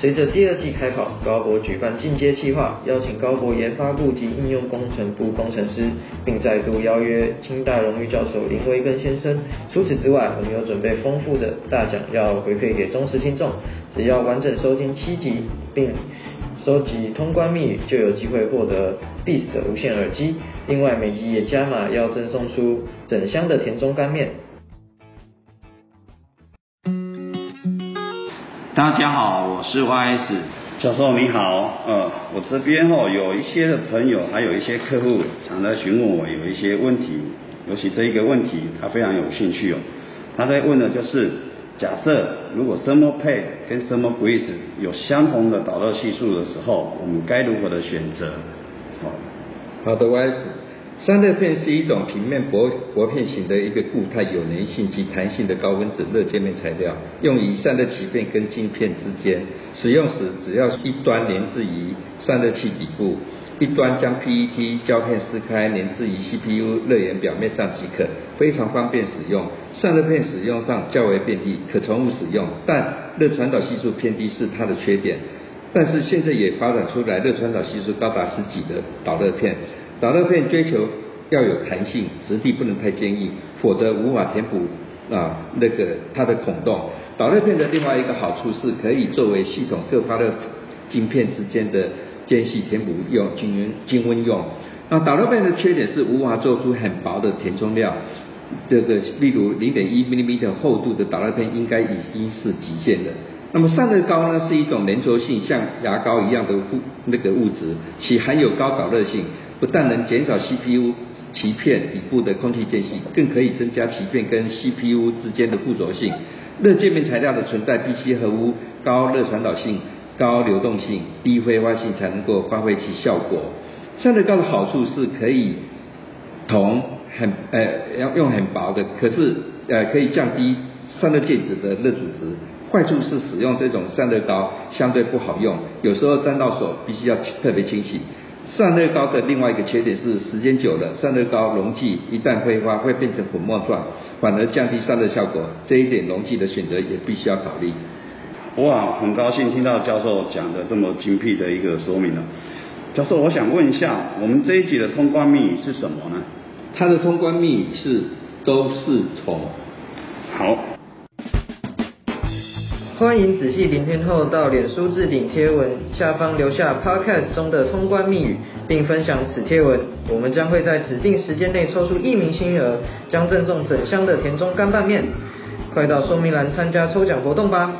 随着第二季开跑，高博举办进阶计划，邀请高博研发部及应用工程部工程师，并再度邀约清大荣誉教授林维根先生。除此之外，我们有准备丰富的大奖要回馈给忠实听众，只要完整收听七集，并收集通关密语，就有机会获得 Beats 的无线耳机。另外，每集也加码要赠送出整箱的田中干面。大家好，我是 YS 教授，你好。呃，我这边哦有一些的朋友，还有一些客户，常在询问我有一些问题，尤其这一个问题，他非常有兴趣哦。他在问的就是，假设如果 Thermal Pad 跟 Thermal Breeze 有相同的导热系数的时候，我们该如何的选择？好，好的，YS。散热片是一种平面薄薄片型的一个固态有粘性及弹性的高分子热界面材料，用于散热鳍片跟镜片之间。使用时，只要一端连置于散热器底部，一端将 PET 胶片撕开连置于 CPU 热源表面上即可，非常方便使用。散热片使用上较为便利，可重复使用，但热传导系数偏低是它的缺点。但是现在也发展出来热传导系数高达十几的导热片。导热片追求要有弹性，质地不能太坚硬，否则无法填补啊那个它的孔洞。导热片的另外一个好处是可以作为系统各发热晶片之间的间隙填补用，均匀均温用。那导热片的缺点是无法做出很薄的填充料，这个例如零点一 mm 厚度的导热片应该已经是极限的。那么散热膏呢是一种粘稠性像牙膏一样的物那个物质，其含有高导热性。不但能减少 CPU 鳍片底部的空气间隙，更可以增加鳍片跟 CPU 之间的附着性。热界面材料的存在必须合乎高热传导性、高流动性、低挥发性才能够发挥其效果。散热膏的好处是可以铜很呃要用很薄的，可是呃可以降低散热介质的热阻值。坏处是使用这种散热膏相对不好用，有时候沾到手必须要特别清洗。散热膏的另外一个缺点是，时间久了，散热膏溶剂一旦挥发会变成粉末状，反而降低散热效果。这一点溶剂的选择也必须要考虑。哇，很高兴听到教授讲的这么精辟的一个说明了。教授，我想问一下，我们这一集的通关密语是什么呢？它的通关密语是都是从。好。欢迎仔细聆听后到脸书置顶贴文下方留下 Podcast 中的通关密语，并分享此贴文，我们将会在指定时间内抽出一名幸运儿，将赠送整箱的田中干拌面。快到说明栏参加抽奖活动吧！